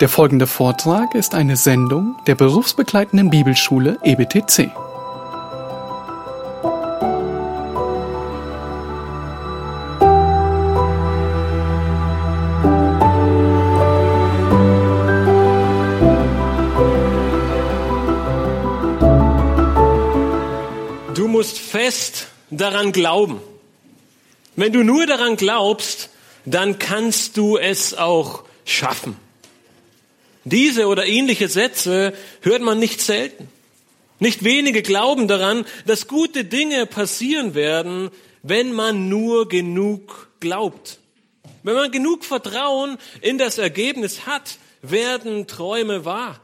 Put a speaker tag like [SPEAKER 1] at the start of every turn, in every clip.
[SPEAKER 1] Der folgende Vortrag ist eine Sendung der berufsbegleitenden Bibelschule EBTC.
[SPEAKER 2] Du musst fest daran glauben. Wenn du nur daran glaubst, dann kannst du es auch schaffen. Diese oder ähnliche Sätze hört man nicht selten. Nicht wenige glauben daran, dass gute Dinge passieren werden, wenn man nur genug glaubt. Wenn man genug Vertrauen in das Ergebnis hat, werden Träume wahr.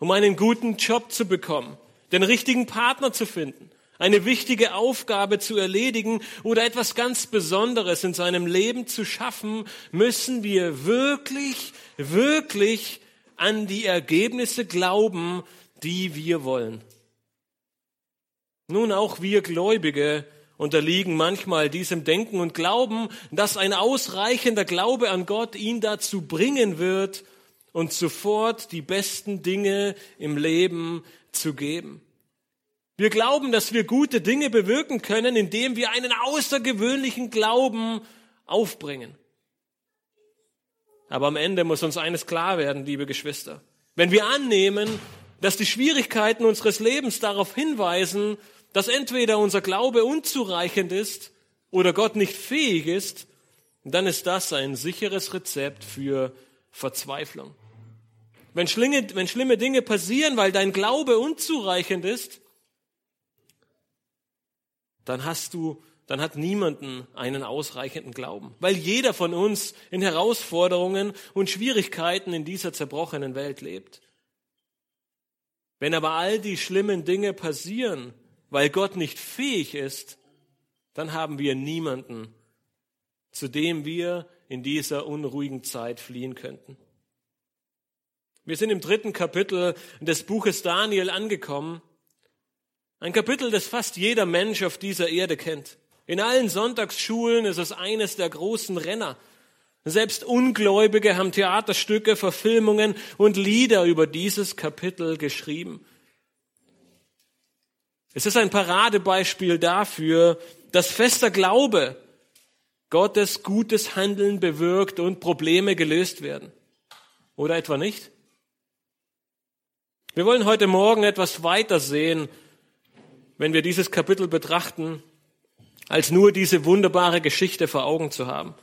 [SPEAKER 2] Um einen guten Job zu bekommen, den richtigen Partner zu finden, eine wichtige Aufgabe zu erledigen oder etwas ganz Besonderes in seinem Leben zu schaffen, müssen wir wirklich, wirklich an die Ergebnisse glauben, die wir wollen. Nun, auch wir Gläubige unterliegen manchmal diesem Denken und glauben, dass ein ausreichender Glaube an Gott ihn dazu bringen wird, uns sofort die besten Dinge im Leben zu geben. Wir glauben, dass wir gute Dinge bewirken können, indem wir einen außergewöhnlichen Glauben aufbringen. Aber am Ende muss uns eines klar werden, liebe Geschwister. Wenn wir annehmen, dass die Schwierigkeiten unseres Lebens darauf hinweisen, dass entweder unser Glaube unzureichend ist oder Gott nicht fähig ist, dann ist das ein sicheres Rezept für Verzweiflung. Wenn schlimme, wenn schlimme Dinge passieren, weil dein Glaube unzureichend ist, dann hast du, dann hat niemanden einen ausreichenden Glauben, weil jeder von uns in Herausforderungen und Schwierigkeiten in dieser zerbrochenen Welt lebt. Wenn aber all die schlimmen Dinge passieren, weil Gott nicht fähig ist, dann haben wir niemanden, zu dem wir in dieser unruhigen Zeit fliehen könnten. Wir sind im dritten Kapitel des Buches Daniel angekommen ein Kapitel, das fast jeder Mensch auf dieser Erde kennt. In allen Sonntagsschulen ist es eines der großen Renner. Selbst Ungläubige haben Theaterstücke, Verfilmungen und Lieder über dieses Kapitel geschrieben. Es ist ein Paradebeispiel dafür, dass fester Glaube Gottes gutes Handeln bewirkt und Probleme gelöst werden. Oder etwa nicht? Wir wollen heute Morgen etwas weiter sehen wenn wir dieses Kapitel betrachten, als nur diese wunderbare Geschichte vor Augen zu haben.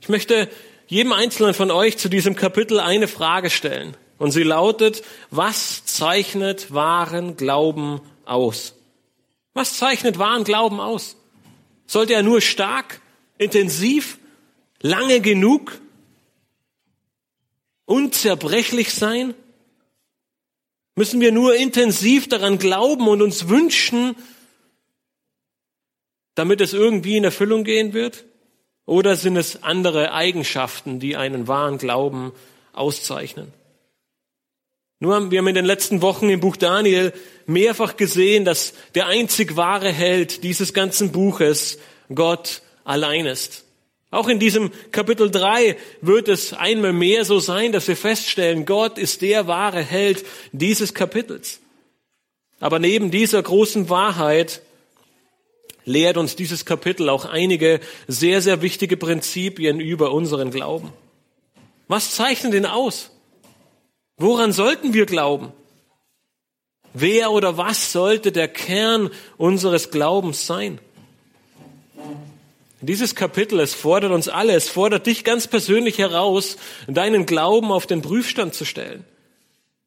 [SPEAKER 2] Ich möchte jedem Einzelnen von euch zu diesem Kapitel eine Frage stellen. Und sie lautet, was zeichnet wahren Glauben aus? Was zeichnet wahren Glauben aus? Sollte er nur stark, intensiv, lange genug, unzerbrechlich sein? Müssen wir nur intensiv daran glauben und uns wünschen, damit es irgendwie in Erfüllung gehen wird? Oder sind es andere Eigenschaften, die einen wahren Glauben auszeichnen? Nur haben wir in den letzten Wochen im Buch Daniel mehrfach gesehen, dass der einzig wahre Held dieses ganzen Buches Gott allein ist. Auch in diesem Kapitel 3 wird es einmal mehr so sein, dass wir feststellen, Gott ist der wahre Held dieses Kapitels. Aber neben dieser großen Wahrheit lehrt uns dieses Kapitel auch einige sehr, sehr wichtige Prinzipien über unseren Glauben. Was zeichnet ihn aus? Woran sollten wir glauben? Wer oder was sollte der Kern unseres Glaubens sein? Dieses Kapitel, es fordert uns alle, es fordert dich ganz persönlich heraus, deinen Glauben auf den Prüfstand zu stellen.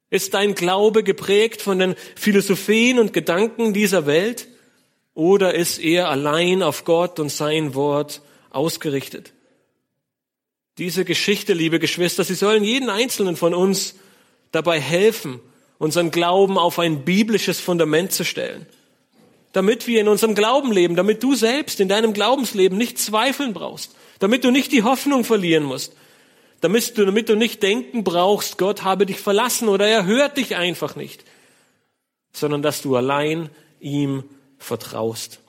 [SPEAKER 2] Ist dein Glaube geprägt von den Philosophien und Gedanken dieser Welt oder ist er allein auf Gott und sein Wort ausgerichtet? Diese Geschichte, liebe Geschwister, sie sollen jeden einzelnen von uns dabei helfen, unseren Glauben auf ein biblisches Fundament zu stellen damit wir in unserem Glauben leben, damit du selbst in deinem Glaubensleben nicht zweifeln brauchst, damit du nicht die Hoffnung verlieren musst, damit du, damit du nicht denken brauchst, Gott habe dich verlassen oder er hört dich einfach nicht, sondern dass du allein ihm vertraust.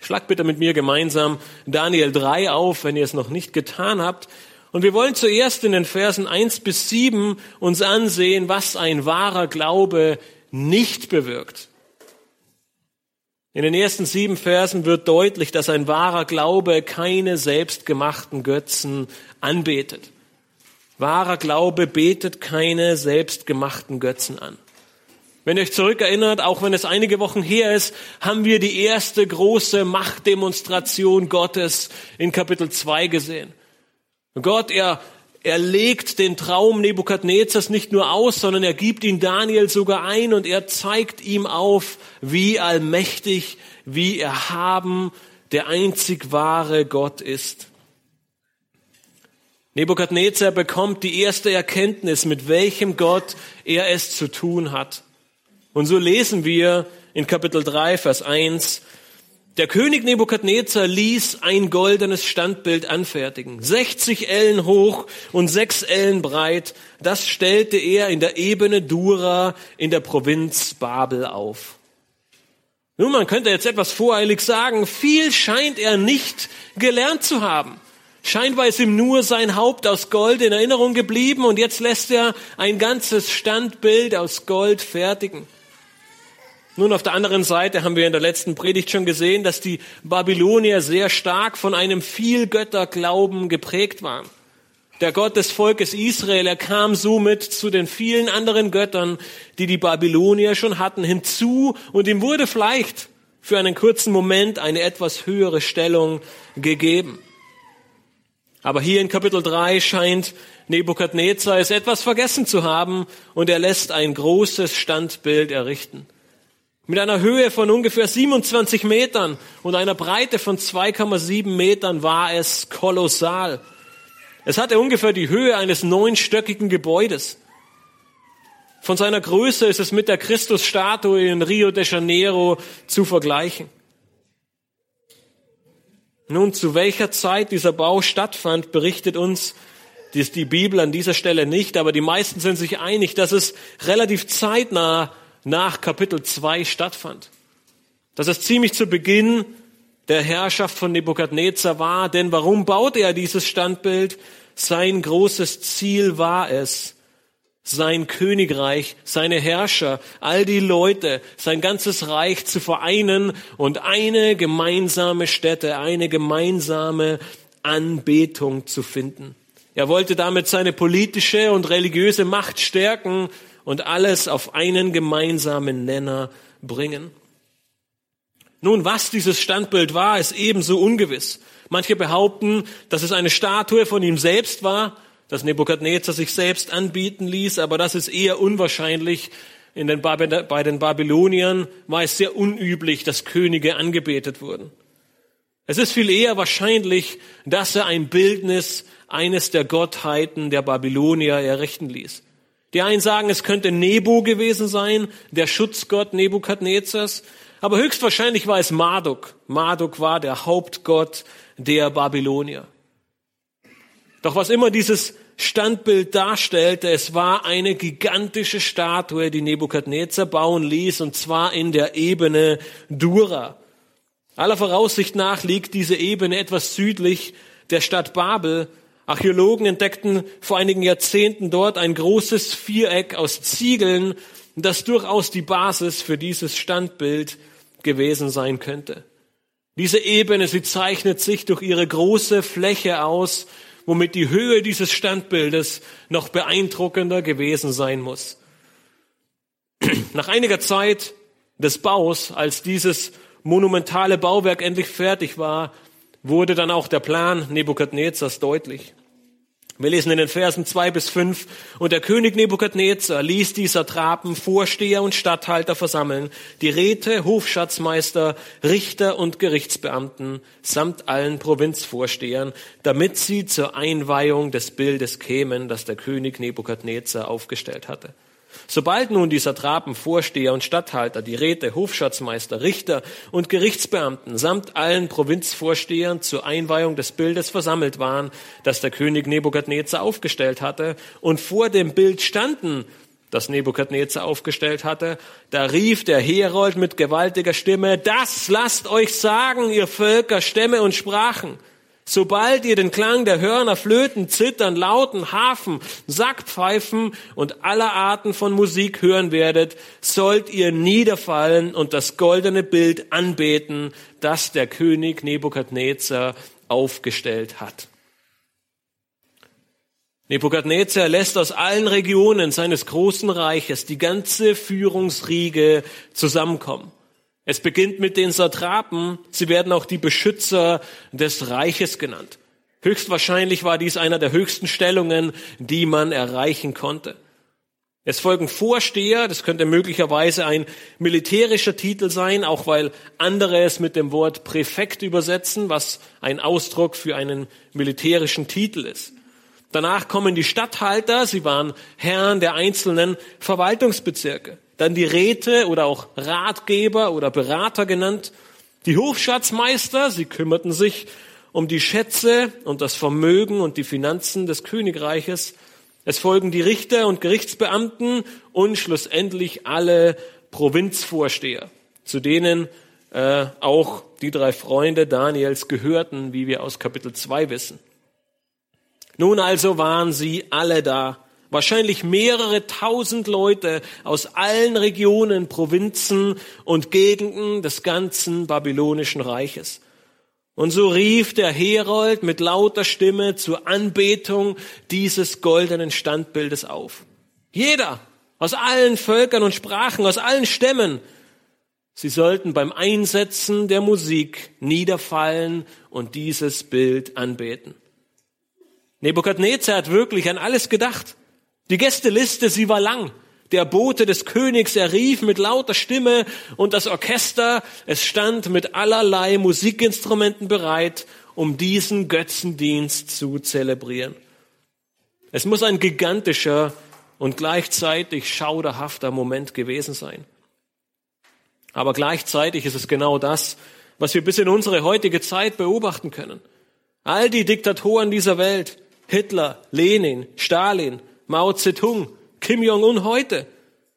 [SPEAKER 2] Schlag bitte mit mir gemeinsam Daniel 3 auf, wenn ihr es noch nicht getan habt. Und wir wollen zuerst in den Versen eins bis sieben uns ansehen, was ein wahrer Glaube nicht bewirkt. In den ersten sieben Versen wird deutlich, dass ein wahrer Glaube keine selbstgemachten Götzen anbetet. Wahrer Glaube betet keine selbstgemachten Götzen an. Wenn ihr euch zurückerinnert, auch wenn es einige Wochen her ist, haben wir die erste große Machtdemonstration Gottes in Kapitel 2 gesehen. Gott, er, er legt den Traum Nebukadnezars nicht nur aus, sondern er gibt ihn Daniel sogar ein und er zeigt ihm auf, wie allmächtig, wie erhaben der einzig wahre Gott ist. Nebukadnezar bekommt die erste Erkenntnis, mit welchem Gott er es zu tun hat. Und so lesen wir in Kapitel 3, Vers 1, der König Nebukadnezar ließ ein goldenes Standbild anfertigen, 60 Ellen hoch und 6 Ellen breit. Das stellte er in der Ebene Dura in der Provinz Babel auf. Nun, man könnte jetzt etwas voreilig sagen, viel scheint er nicht gelernt zu haben. Scheinbar ist ihm nur sein Haupt aus Gold in Erinnerung geblieben und jetzt lässt er ein ganzes Standbild aus Gold fertigen. Nun, auf der anderen Seite haben wir in der letzten Predigt schon gesehen, dass die Babylonier sehr stark von einem Vielgötterglauben geprägt waren. Der Gott des Volkes Israel, er kam somit zu den vielen anderen Göttern, die die Babylonier schon hatten, hinzu und ihm wurde vielleicht für einen kurzen Moment eine etwas höhere Stellung gegeben. Aber hier in Kapitel 3 scheint Nebukadnezar es etwas vergessen zu haben und er lässt ein großes Standbild errichten. Mit einer Höhe von ungefähr 27 Metern und einer Breite von 2,7 Metern war es kolossal. Es hatte ungefähr die Höhe eines neunstöckigen Gebäudes. Von seiner Größe ist es mit der Christusstatue in Rio de Janeiro zu vergleichen. Nun, zu welcher Zeit dieser Bau stattfand, berichtet uns die Bibel an dieser Stelle nicht, aber die meisten sind sich einig, dass es relativ zeitnah nach Kapitel 2 stattfand. Dass es ziemlich zu Beginn der Herrschaft von Nebukadnezar war, denn warum baute er dieses Standbild? Sein großes Ziel war es, sein Königreich, seine Herrscher, all die Leute, sein ganzes Reich zu vereinen und eine gemeinsame Stätte, eine gemeinsame Anbetung zu finden. Er wollte damit seine politische und religiöse Macht stärken und alles auf einen gemeinsamen Nenner bringen. Nun, was dieses Standbild war, ist ebenso ungewiss. Manche behaupten, dass es eine Statue von ihm selbst war, dass Nebukadnezar sich selbst anbieten ließ, aber das ist eher unwahrscheinlich. In den bei den Babyloniern war es sehr unüblich, dass Könige angebetet wurden. Es ist viel eher wahrscheinlich, dass er ein Bildnis eines der Gottheiten der Babylonier errichten ließ. Die einen sagen, es könnte Nebo gewesen sein, der Schutzgott Nebukadnezars. Aber höchstwahrscheinlich war es Marduk. Marduk war der Hauptgott der Babylonier. Doch was immer dieses Standbild darstellte, es war eine gigantische Statue, die Nebukadnezar bauen ließ, und zwar in der Ebene Dura. Aller Voraussicht nach liegt diese Ebene etwas südlich der Stadt Babel Archäologen entdeckten vor einigen Jahrzehnten dort ein großes Viereck aus Ziegeln, das durchaus die Basis für dieses Standbild gewesen sein könnte. Diese Ebene, sie zeichnet sich durch ihre große Fläche aus, womit die Höhe dieses Standbildes noch beeindruckender gewesen sein muss. Nach einiger Zeit des Baus, als dieses monumentale Bauwerk endlich fertig war, wurde dann auch der Plan Nebukadnezars deutlich. Wir lesen in den Versen zwei bis fünf und der König Nebukadnezar ließ die Satrapen, Vorsteher und Statthalter versammeln, die Räte, Hofschatzmeister, Richter und Gerichtsbeamten samt allen Provinzvorstehern, damit sie zur Einweihung des Bildes kämen, das der König Nebukadnezar aufgestellt hatte. Sobald nun die Satrapen, Vorsteher und Statthalter, die Räte, Hofschatzmeister, Richter und Gerichtsbeamten samt allen Provinzvorstehern zur Einweihung des Bildes versammelt waren, das der König Nebukadnezar aufgestellt hatte, und vor dem Bild standen, das Nebukadnezar aufgestellt hatte, da rief der Herold mit gewaltiger Stimme, das lasst euch sagen, ihr Völker, Stämme und Sprachen. Sobald ihr den Klang der Hörner, Flöten, Zittern, Lauten, Hafen, Sackpfeifen und aller Arten von Musik hören werdet, sollt ihr niederfallen und das goldene Bild anbeten, das der König Nebukadnezar aufgestellt hat. Nebukadnezar lässt aus allen Regionen seines großen Reiches die ganze Führungsriege zusammenkommen. Es beginnt mit den Satrapen, sie werden auch die Beschützer des Reiches genannt. Höchstwahrscheinlich war dies einer der höchsten Stellungen, die man erreichen konnte. Es folgen Vorsteher, das könnte möglicherweise ein militärischer Titel sein, auch weil andere es mit dem Wort Präfekt übersetzen, was ein Ausdruck für einen militärischen Titel ist. Danach kommen die Statthalter, sie waren Herren der einzelnen Verwaltungsbezirke. Dann die Räte oder auch Ratgeber oder Berater genannt. Die Hofschatzmeister, sie kümmerten sich um die Schätze und das Vermögen und die Finanzen des Königreiches. Es folgen die Richter und Gerichtsbeamten und schlussendlich alle Provinzvorsteher, zu denen äh, auch die drei Freunde Daniels gehörten, wie wir aus Kapitel 2 wissen. Nun also waren sie alle da Wahrscheinlich mehrere tausend Leute aus allen Regionen, Provinzen und Gegenden des ganzen babylonischen Reiches. Und so rief der Herold mit lauter Stimme zur Anbetung dieses goldenen Standbildes auf. Jeder aus allen Völkern und Sprachen, aus allen Stämmen, sie sollten beim Einsetzen der Musik niederfallen und dieses Bild anbeten. Nebukadnezar hat wirklich an alles gedacht. Die Gästeliste, sie war lang. Der Bote des Königs, er rief mit lauter Stimme und das Orchester, es stand mit allerlei Musikinstrumenten bereit, um diesen Götzendienst zu zelebrieren. Es muss ein gigantischer und gleichzeitig schauderhafter Moment gewesen sein. Aber gleichzeitig ist es genau das, was wir bis in unsere heutige Zeit beobachten können. All die Diktatoren dieser Welt, Hitler, Lenin, Stalin, Mao Zedong, Kim Jong-un heute.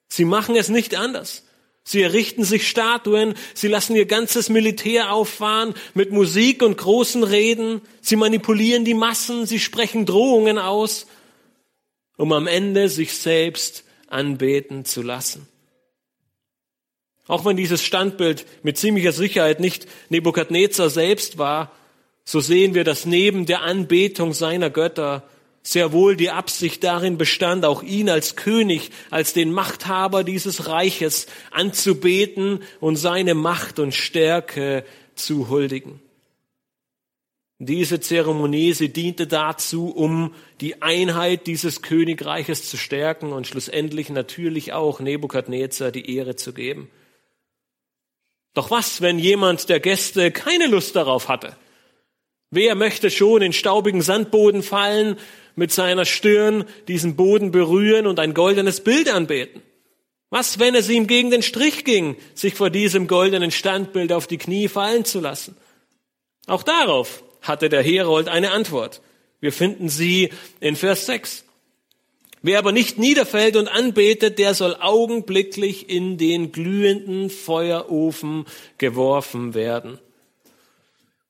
[SPEAKER 2] Sie machen es nicht anders. Sie errichten sich Statuen, sie lassen ihr ganzes Militär auffahren mit Musik und großen Reden, sie manipulieren die Massen, sie sprechen Drohungen aus, um am Ende sich selbst anbeten zu lassen. Auch wenn dieses Standbild mit ziemlicher Sicherheit nicht Nebukadnezar selbst war, so sehen wir, dass neben der Anbetung seiner Götter sehr wohl die Absicht darin bestand, auch ihn als König, als den Machthaber dieses Reiches anzubeten und seine Macht und Stärke zu huldigen. Diese Zeremonie, sie diente dazu, um die Einheit dieses Königreiches zu stärken und schlussendlich natürlich auch Nebukadnezar die Ehre zu geben. Doch was, wenn jemand der Gäste keine Lust darauf hatte? Wer möchte schon in staubigen Sandboden fallen mit seiner Stirn diesen Boden berühren und ein goldenes Bild anbeten? Was, wenn es ihm gegen den Strich ging, sich vor diesem goldenen Standbild auf die Knie fallen zu lassen? Auch darauf hatte der Herold eine Antwort. Wir finden sie in Vers 6. Wer aber nicht niederfällt und anbetet, der soll augenblicklich in den glühenden Feuerofen geworfen werden.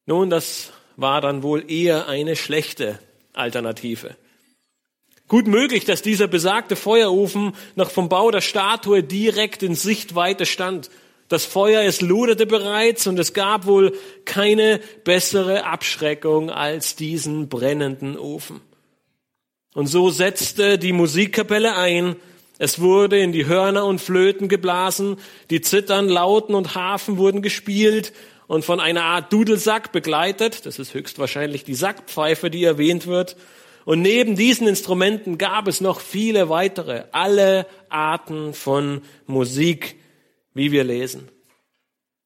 [SPEAKER 2] Nun, das war dann wohl eher eine schlechte Alternative. Gut möglich, dass dieser besagte Feuerofen noch vom Bau der Statue direkt in Sichtweite stand. Das Feuer, es loderte bereits und es gab wohl keine bessere Abschreckung als diesen brennenden Ofen. Und so setzte die Musikkapelle ein. Es wurde in die Hörner und Flöten geblasen, die Zittern, Lauten und Hafen wurden gespielt und von einer Art Dudelsack begleitet. Das ist höchstwahrscheinlich die Sackpfeife, die erwähnt wird. Und neben diesen Instrumenten gab es noch viele weitere, alle Arten von Musik, wie wir lesen.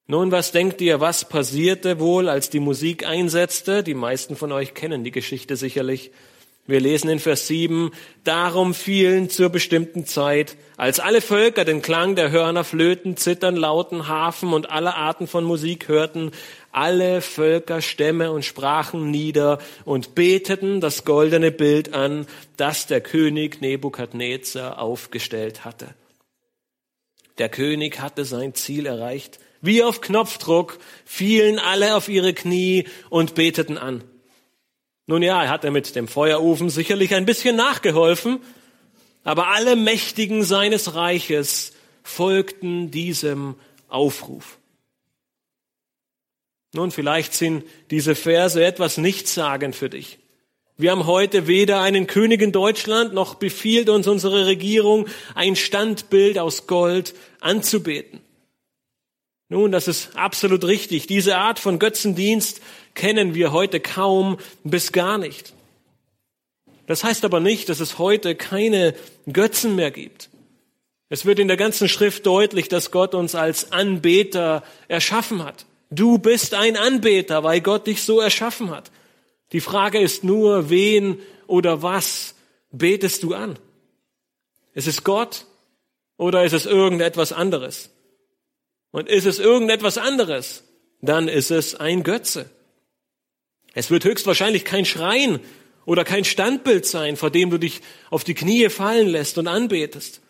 [SPEAKER 2] Nun, was denkt ihr, was passierte wohl, als die Musik einsetzte? Die meisten von euch kennen die Geschichte sicherlich. Wir lesen in Vers 7, darum fielen zur bestimmten Zeit, als alle Völker den Klang der Hörner, Flöten, Zittern, Lauten, Hafen und alle Arten von Musik hörten, alle Völker, Stämme und Sprachen nieder und beteten das goldene Bild an, das der König Nebukadnezar aufgestellt hatte. Der König hatte sein Ziel erreicht. Wie auf Knopfdruck fielen alle auf ihre Knie und beteten an. Nun ja, er hatte mit dem Feuerofen sicherlich ein bisschen nachgeholfen, aber alle Mächtigen seines Reiches folgten diesem Aufruf. Nun, vielleicht sind diese Verse etwas nichtssagend für dich. Wir haben heute weder einen König in Deutschland, noch befiehlt uns unsere Regierung, ein Standbild aus Gold anzubeten. Nun, das ist absolut richtig. Diese Art von Götzendienst kennen wir heute kaum bis gar nicht. Das heißt aber nicht, dass es heute keine Götzen mehr gibt. Es wird in der ganzen Schrift deutlich, dass Gott uns als Anbeter erschaffen hat. Du bist ein Anbeter, weil Gott dich so erschaffen hat. Die Frage ist nur, wen oder was betest du an? Ist es Gott oder ist es irgendetwas anderes? Und ist es irgendetwas anderes, dann ist es ein Götze. Es wird höchstwahrscheinlich kein Schrein oder kein Standbild sein, vor dem du dich auf die Knie fallen lässt und anbetest.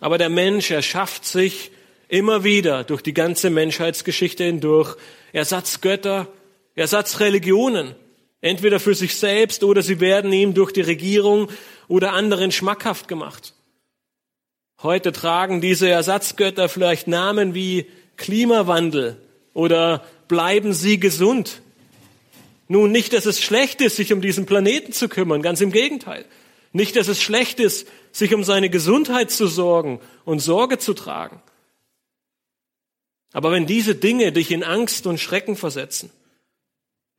[SPEAKER 2] Aber der Mensch erschafft sich immer wieder durch die ganze Menschheitsgeschichte hindurch Ersatzgötter, Ersatzreligionen, entweder für sich selbst oder sie werden ihm durch die Regierung oder anderen schmackhaft gemacht. Heute tragen diese Ersatzgötter vielleicht Namen wie Klimawandel oder bleiben sie gesund. Nun, nicht, dass es schlecht ist, sich um diesen Planeten zu kümmern, ganz im Gegenteil. Nicht, dass es schlecht ist, sich um seine Gesundheit zu sorgen und Sorge zu tragen. Aber wenn diese Dinge dich in Angst und Schrecken versetzen,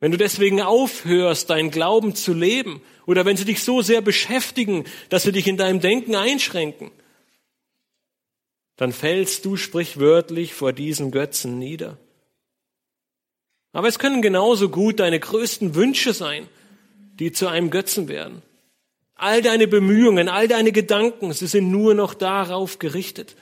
[SPEAKER 2] wenn du deswegen aufhörst, deinen Glauben zu leben, oder wenn sie dich so sehr beschäftigen, dass sie dich in deinem Denken einschränken, dann fällst du sprichwörtlich vor diesen Götzen nieder. Aber es können genauso gut deine größten Wünsche sein, die zu einem Götzen werden. All deine Bemühungen, all deine Gedanken, sie sind nur noch darauf gerichtet.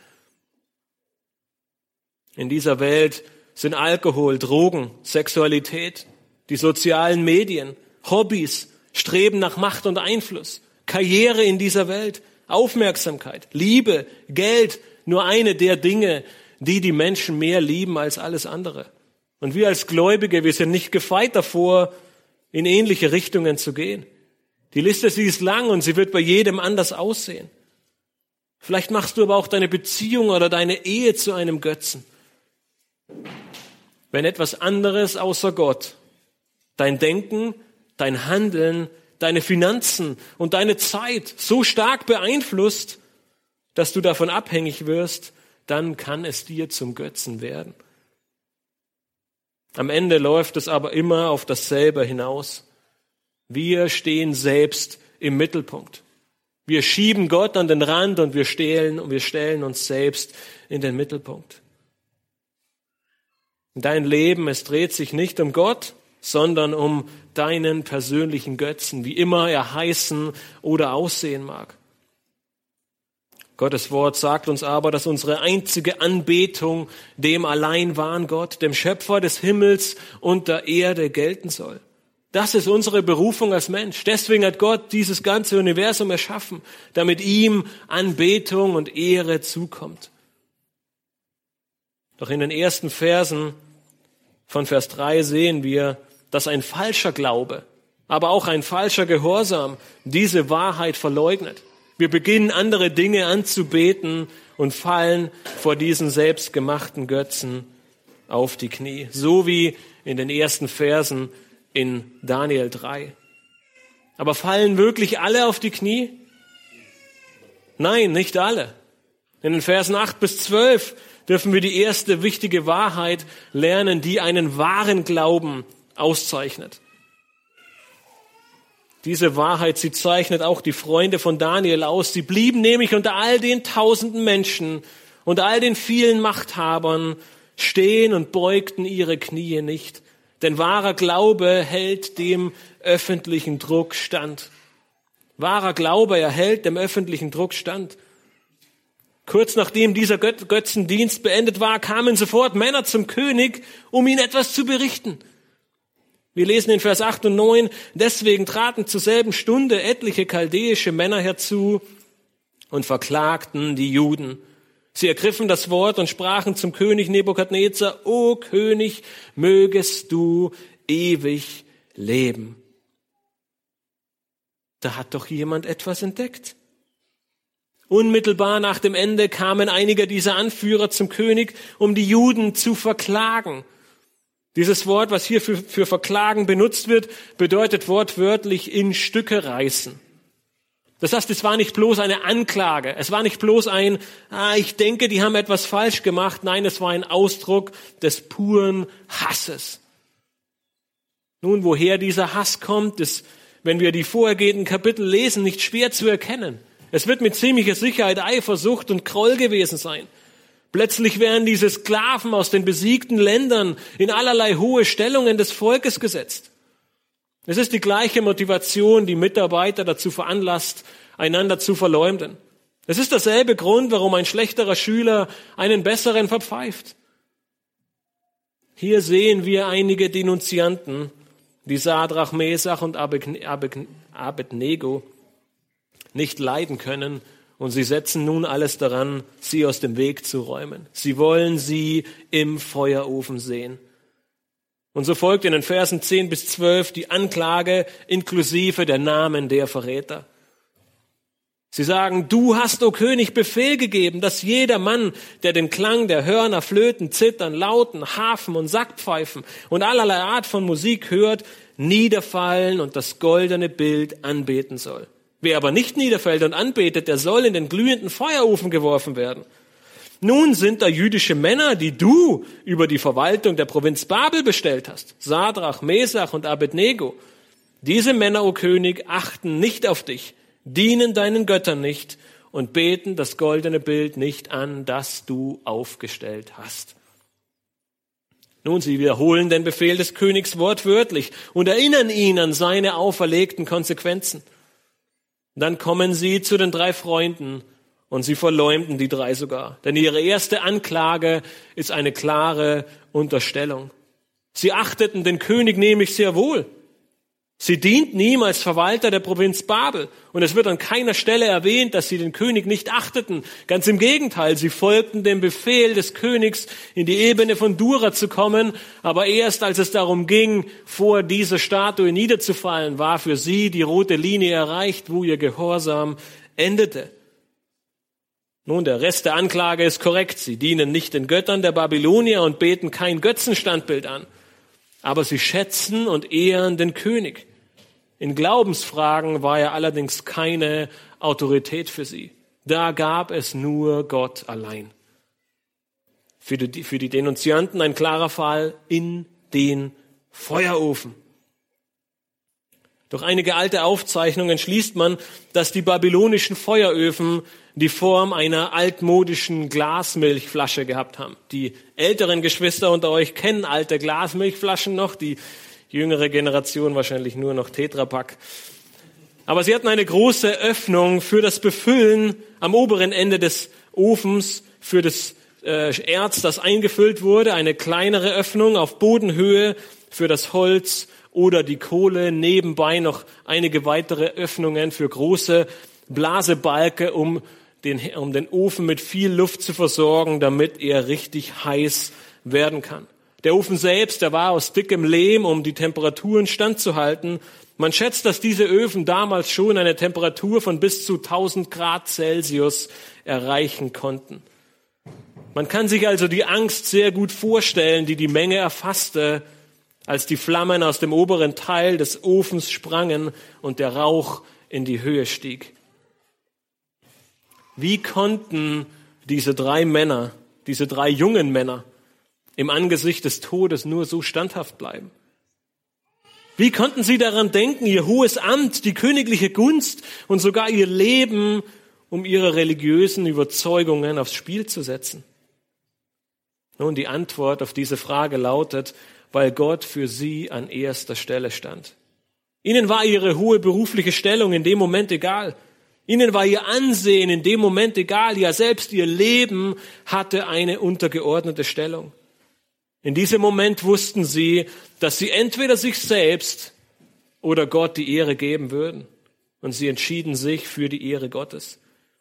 [SPEAKER 2] In dieser Welt sind Alkohol, Drogen, Sexualität, die sozialen Medien, Hobbys, Streben nach Macht und Einfluss, Karriere in dieser Welt, Aufmerksamkeit, Liebe, Geld, nur eine der Dinge, die die Menschen mehr lieben als alles andere. Und wir als Gläubige, wir sind nicht gefeit davor, in ähnliche Richtungen zu gehen. Die Liste, sie ist lang und sie wird bei jedem anders aussehen. Vielleicht machst du aber auch deine Beziehung oder deine Ehe zu einem Götzen. Wenn etwas anderes außer Gott dein Denken, dein Handeln, deine Finanzen und deine Zeit so stark beeinflusst, dass du davon abhängig wirst, dann kann es dir zum Götzen werden. Am Ende läuft es aber immer auf dasselbe hinaus. Wir stehen selbst im Mittelpunkt. Wir schieben Gott an den Rand und wir stehlen und wir stellen uns selbst in den Mittelpunkt. Dein Leben, es dreht sich nicht um Gott, sondern um deinen persönlichen Götzen, wie immer er heißen oder aussehen mag. Gottes Wort sagt uns aber, dass unsere einzige Anbetung dem allein wahren Gott, dem Schöpfer des Himmels und der Erde gelten soll. Das ist unsere Berufung als Mensch. Deswegen hat Gott dieses ganze Universum erschaffen, damit ihm Anbetung und Ehre zukommt. Doch in den ersten Versen von Vers 3 sehen wir, dass ein falscher Glaube, aber auch ein falscher Gehorsam diese Wahrheit verleugnet. Wir beginnen andere Dinge anzubeten und fallen vor diesen selbstgemachten Götzen auf die Knie. So wie in den ersten Versen in Daniel 3. Aber fallen wirklich alle auf die Knie? Nein, nicht alle. In den Versen 8 bis 12 dürfen wir die erste wichtige Wahrheit lernen, die einen wahren Glauben auszeichnet. Diese Wahrheit, sie zeichnet auch die Freunde von Daniel aus. Sie blieben nämlich unter all den tausenden Menschen, unter all den vielen Machthabern stehen und beugten ihre Knie nicht. Denn wahrer Glaube hält dem öffentlichen Druck stand. Wahrer Glaube erhält dem öffentlichen Druck stand. Kurz nachdem dieser Götzendienst beendet war, kamen sofort Männer zum König, um ihn etwas zu berichten. Wir lesen in Vers 8 und 9, deswegen traten zur selben Stunde etliche chaldäische Männer herzu und verklagten die Juden. Sie ergriffen das Wort und sprachen zum König Nebukadnezar, O König, mögest du ewig leben. da hat doch jemand etwas entdeckt. Unmittelbar nach dem Ende kamen einige dieser Anführer zum König, um die Juden zu verklagen. Dieses Wort, was hier für, für verklagen benutzt wird, bedeutet wortwörtlich in Stücke reißen. Das heißt, es war nicht bloß eine Anklage, es war nicht bloß ein, ah, ich denke, die haben etwas falsch gemacht, nein, es war ein Ausdruck des puren Hasses. Nun, woher dieser Hass kommt, ist, wenn wir die vorhergehenden Kapitel lesen, nicht schwer zu erkennen. Es wird mit ziemlicher Sicherheit Eifersucht und Kroll gewesen sein. Plötzlich werden diese Sklaven aus den besiegten Ländern in allerlei hohe Stellungen des Volkes gesetzt. Es ist die gleiche Motivation, die Mitarbeiter dazu veranlasst, einander zu verleumden. Es ist derselbe Grund, warum ein schlechterer Schüler einen besseren verpfeift. Hier sehen wir einige Denunzianten, die Sadrach, Mesach und Abednego nicht leiden können und sie setzen nun alles daran, sie aus dem Weg zu räumen. Sie wollen sie im Feuerofen sehen. Und so folgt in den Versen 10 bis 12 die Anklage inklusive der Namen der Verräter. Sie sagen, du hast, o König, Befehl gegeben, dass jeder Mann, der den Klang der Hörner, Flöten, Zittern, Lauten, Hafen und Sackpfeifen und allerlei Art von Musik hört, niederfallen und das goldene Bild anbeten soll. Wer aber nicht niederfällt und anbetet, der soll in den glühenden Feuerofen geworfen werden. Nun sind da jüdische Männer, die du über die Verwaltung der Provinz Babel bestellt hast. Sadrach, Mesach und Abednego. Diese Männer, o König, achten nicht auf dich, dienen deinen Göttern nicht und beten das goldene Bild nicht an, das du aufgestellt hast. Nun, sie wiederholen den Befehl des Königs wortwörtlich und erinnern ihn an seine auferlegten Konsequenzen. Dann kommen sie zu den drei Freunden und sie verleumden die drei sogar. Denn ihre erste Anklage ist eine klare Unterstellung. Sie achteten den König nämlich sehr wohl. Sie dienten ihm als Verwalter der Provinz Babel. Und es wird an keiner Stelle erwähnt, dass sie den König nicht achteten. Ganz im Gegenteil, sie folgten dem Befehl des Königs, in die Ebene von Dura zu kommen. Aber erst als es darum ging, vor dieser Statue niederzufallen, war für sie die rote Linie erreicht, wo ihr Gehorsam endete. Nun, der Rest der Anklage ist korrekt. Sie dienen nicht den Göttern der Babylonier und beten kein Götzenstandbild an aber sie schätzen und ehren den König. In Glaubensfragen war er allerdings keine Autorität für sie. Da gab es nur Gott allein. Für die, für die Denunzianten ein klarer Fall in den Feuerofen. Durch einige alte Aufzeichnungen schließt man, dass die babylonischen Feueröfen die Form einer altmodischen Glasmilchflasche gehabt haben. Die älteren Geschwister unter euch kennen alte Glasmilchflaschen noch, die jüngere Generation wahrscheinlich nur noch Tetrapack. Aber sie hatten eine große Öffnung für das Befüllen am oberen Ende des Ofens, für das äh, Erz, das eingefüllt wurde, eine kleinere Öffnung auf Bodenhöhe für das Holz oder die Kohle, nebenbei noch einige weitere Öffnungen für große Blasebalke, um den, um den Ofen mit viel Luft zu versorgen, damit er richtig heiß werden kann. Der Ofen selbst, der war aus dickem Lehm, um die Temperaturen standzuhalten. Man schätzt, dass diese Öfen damals schon eine Temperatur von bis zu 1000 Grad Celsius erreichen konnten. Man kann sich also die Angst sehr gut vorstellen, die die Menge erfasste, als die Flammen aus dem oberen Teil des Ofens sprangen und der Rauch in die Höhe stieg. Wie konnten diese drei Männer, diese drei jungen Männer im Angesicht des Todes nur so standhaft bleiben? Wie konnten sie daran denken, ihr hohes Amt, die königliche Gunst und sogar ihr Leben, um ihre religiösen Überzeugungen aufs Spiel zu setzen? Nun, die Antwort auf diese Frage lautet, weil Gott für sie an erster Stelle stand. Ihnen war ihre hohe berufliche Stellung in dem Moment egal. Ihnen war ihr Ansehen in dem Moment egal. Ja, selbst ihr Leben hatte eine untergeordnete Stellung. In diesem Moment wussten sie, dass sie entweder sich selbst oder Gott die Ehre geben würden. Und sie entschieden sich für die Ehre Gottes.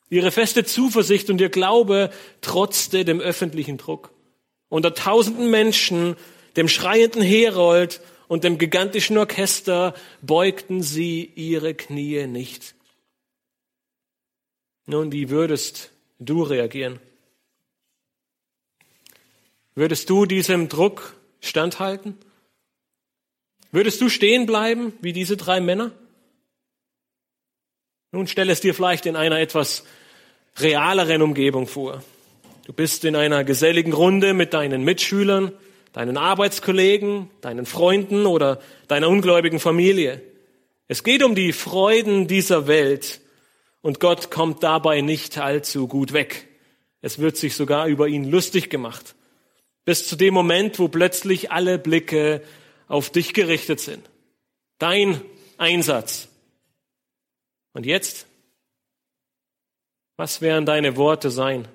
[SPEAKER 2] Ihre feste Zuversicht und ihr Glaube trotzte dem öffentlichen Druck. Unter tausenden Menschen dem schreienden Herold und dem gigantischen Orchester beugten sie ihre Knie nicht. Nun, wie würdest du reagieren? Würdest du diesem Druck standhalten? Würdest du stehen bleiben wie diese drei Männer? Nun stell es dir vielleicht in einer etwas realeren Umgebung vor. Du bist in einer geselligen Runde mit deinen Mitschülern, deinen Arbeitskollegen, deinen Freunden oder deiner ungläubigen Familie. Es geht um die Freuden dieser Welt und Gott kommt dabei nicht allzu gut weg. Es wird sich sogar über ihn lustig gemacht. Bis zu dem Moment, wo plötzlich alle Blicke auf dich gerichtet sind. Dein Einsatz. Und jetzt? Was werden deine Worte sein?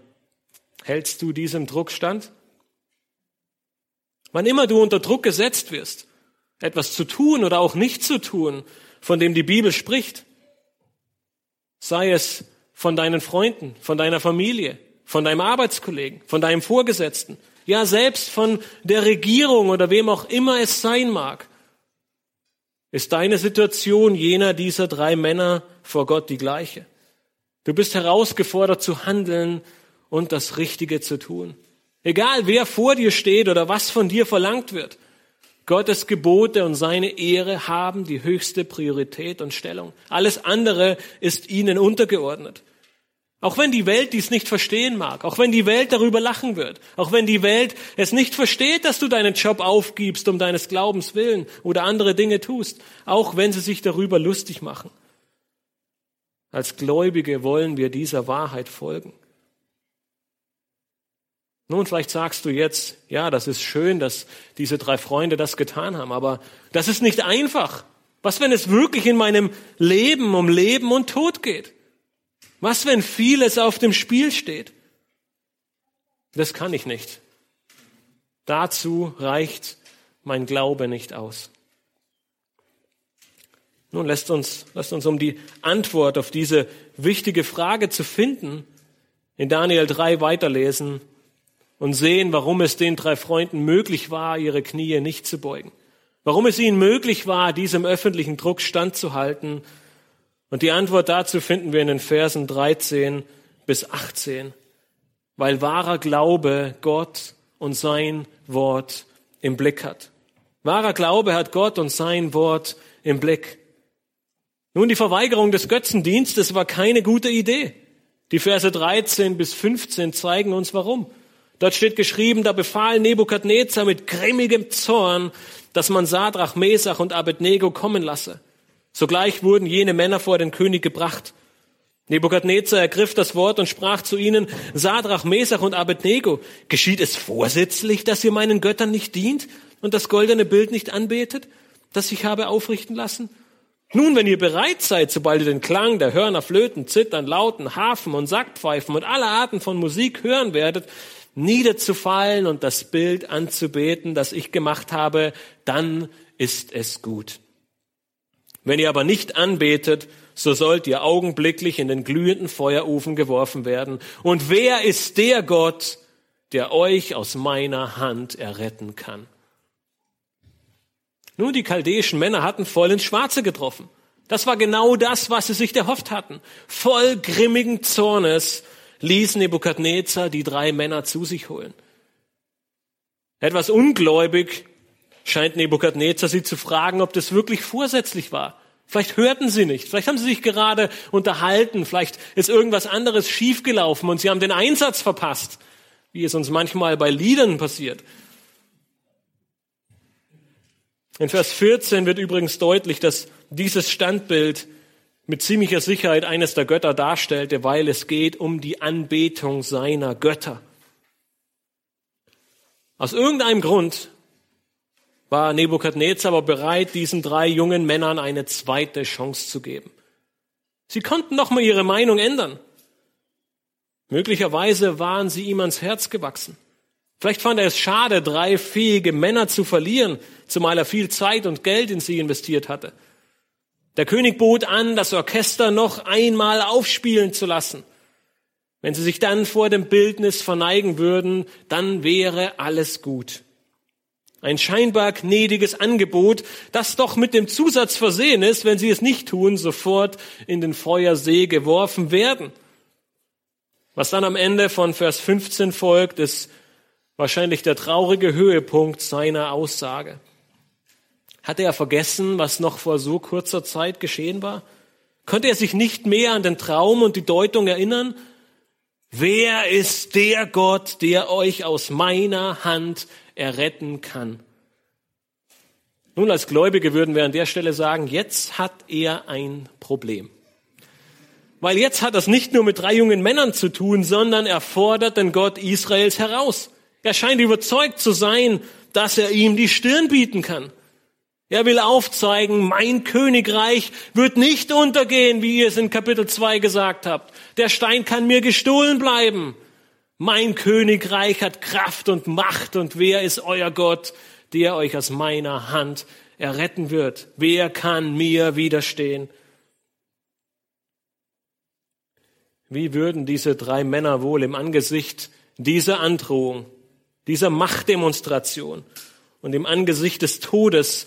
[SPEAKER 2] Hältst du diesem Druck stand? Wann immer du unter Druck gesetzt wirst, etwas zu tun oder auch nicht zu tun, von dem die Bibel spricht, sei es von deinen Freunden, von deiner Familie, von deinem Arbeitskollegen, von deinem Vorgesetzten, ja selbst von der Regierung oder wem auch immer es sein mag, ist deine Situation jener dieser drei Männer vor Gott die gleiche. Du bist herausgefordert zu handeln und das Richtige zu tun. Egal wer vor dir steht oder was von dir verlangt wird. Gottes Gebote und seine Ehre haben die höchste Priorität und Stellung. Alles andere ist ihnen untergeordnet. Auch wenn die Welt dies nicht verstehen mag, auch wenn die Welt darüber lachen wird, auch wenn die Welt es nicht versteht, dass du deinen Job aufgibst um deines Glaubens willen oder andere Dinge tust, auch wenn sie sich darüber lustig machen. Als Gläubige wollen wir dieser Wahrheit folgen. Nun, vielleicht sagst du jetzt, ja, das ist schön, dass diese drei Freunde das getan haben, aber das ist nicht einfach. Was, wenn es wirklich in meinem Leben um Leben und Tod geht? Was, wenn vieles auf dem Spiel steht? Das kann ich nicht. Dazu reicht mein Glaube nicht aus. Nun lässt uns, lasst uns, um die Antwort auf diese wichtige Frage zu finden, in Daniel 3 weiterlesen und sehen, warum es den drei Freunden möglich war, ihre Knie nicht zu beugen. Warum es ihnen möglich war, diesem öffentlichen Druck standzuhalten und die Antwort dazu finden wir in den Versen 13 bis 18. Weil wahrer Glaube Gott und sein Wort im Blick hat. Wahrer Glaube hat Gott und sein Wort im Blick. Nun, die Verweigerung des Götzendienstes war keine gute Idee. Die Verse 13 bis 15 zeigen uns warum. Dort steht geschrieben, da befahl Nebukadnezar mit grimmigem Zorn, dass man Sadrach, Mesach und Abednego kommen lasse. Sogleich wurden jene Männer vor den König gebracht. Nebukadnezar ergriff das Wort und sprach zu ihnen, Sadrach, Mesach und Abednego, geschieht es vorsätzlich, dass ihr meinen Göttern nicht dient und das goldene Bild nicht anbetet, das ich habe aufrichten lassen? Nun, wenn ihr bereit seid, sobald ihr den Klang der Hörner, Flöten, Zittern, Lauten, Hafen und Sackpfeifen und alle Arten von Musik hören werdet, niederzufallen und das Bild anzubeten, das ich gemacht habe, dann ist es gut. Wenn ihr aber nicht anbetet, so sollt ihr augenblicklich in den glühenden Feuerofen geworfen werden. Und wer ist der Gott, der euch aus meiner Hand erretten kann? Nun, die chaldäischen Männer hatten voll ins Schwarze getroffen. Das war genau das, was sie sich erhofft hatten. Voll grimmigen Zornes ließ Nebukadnezar die drei Männer zu sich holen. Etwas ungläubig scheint Nebukadnezar sie zu fragen, ob das wirklich vorsätzlich war. Vielleicht hörten sie nicht, vielleicht haben sie sich gerade unterhalten, vielleicht ist irgendwas anderes schiefgelaufen und sie haben den Einsatz verpasst, wie es uns manchmal bei Liedern passiert. In Vers 14 wird übrigens deutlich, dass dieses Standbild mit ziemlicher Sicherheit eines der Götter darstellte, weil es geht um die Anbetung seiner Götter. Aus irgendeinem Grund war Nebukadnezar aber bereit, diesen drei jungen Männern eine zweite Chance zu geben. Sie konnten noch mal ihre Meinung ändern. Möglicherweise waren sie ihm ans Herz gewachsen. Vielleicht fand er es schade, drei fähige Männer zu verlieren, zumal er viel Zeit und Geld in sie investiert hatte. Der König bot an, das Orchester noch einmal aufspielen zu lassen. Wenn sie sich dann vor dem Bildnis verneigen würden, dann wäre alles gut. Ein scheinbar gnädiges Angebot, das doch mit dem Zusatz versehen ist, wenn sie es nicht tun, sofort in den Feuersee geworfen werden. Was dann am Ende von Vers 15 folgt, ist wahrscheinlich der traurige Höhepunkt seiner Aussage. Hatte er vergessen, was noch vor so kurzer Zeit geschehen war? Konnte er sich nicht mehr an den Traum und die Deutung erinnern? Wer ist der Gott, der euch aus meiner Hand erretten kann? Nun, als Gläubige würden wir an der Stelle sagen, jetzt hat er ein Problem. Weil jetzt hat das nicht nur mit drei jungen Männern zu tun, sondern er fordert den Gott Israels heraus. Er scheint überzeugt zu sein, dass er ihm die Stirn bieten kann. Er will aufzeigen, mein Königreich wird nicht untergehen, wie ihr es in Kapitel 2 gesagt habt. Der Stein kann mir gestohlen bleiben. Mein Königreich hat Kraft und Macht und wer ist euer Gott, der euch aus meiner Hand erretten wird? Wer kann mir widerstehen? Wie würden diese drei Männer wohl im Angesicht dieser Androhung, dieser Machtdemonstration und im Angesicht des Todes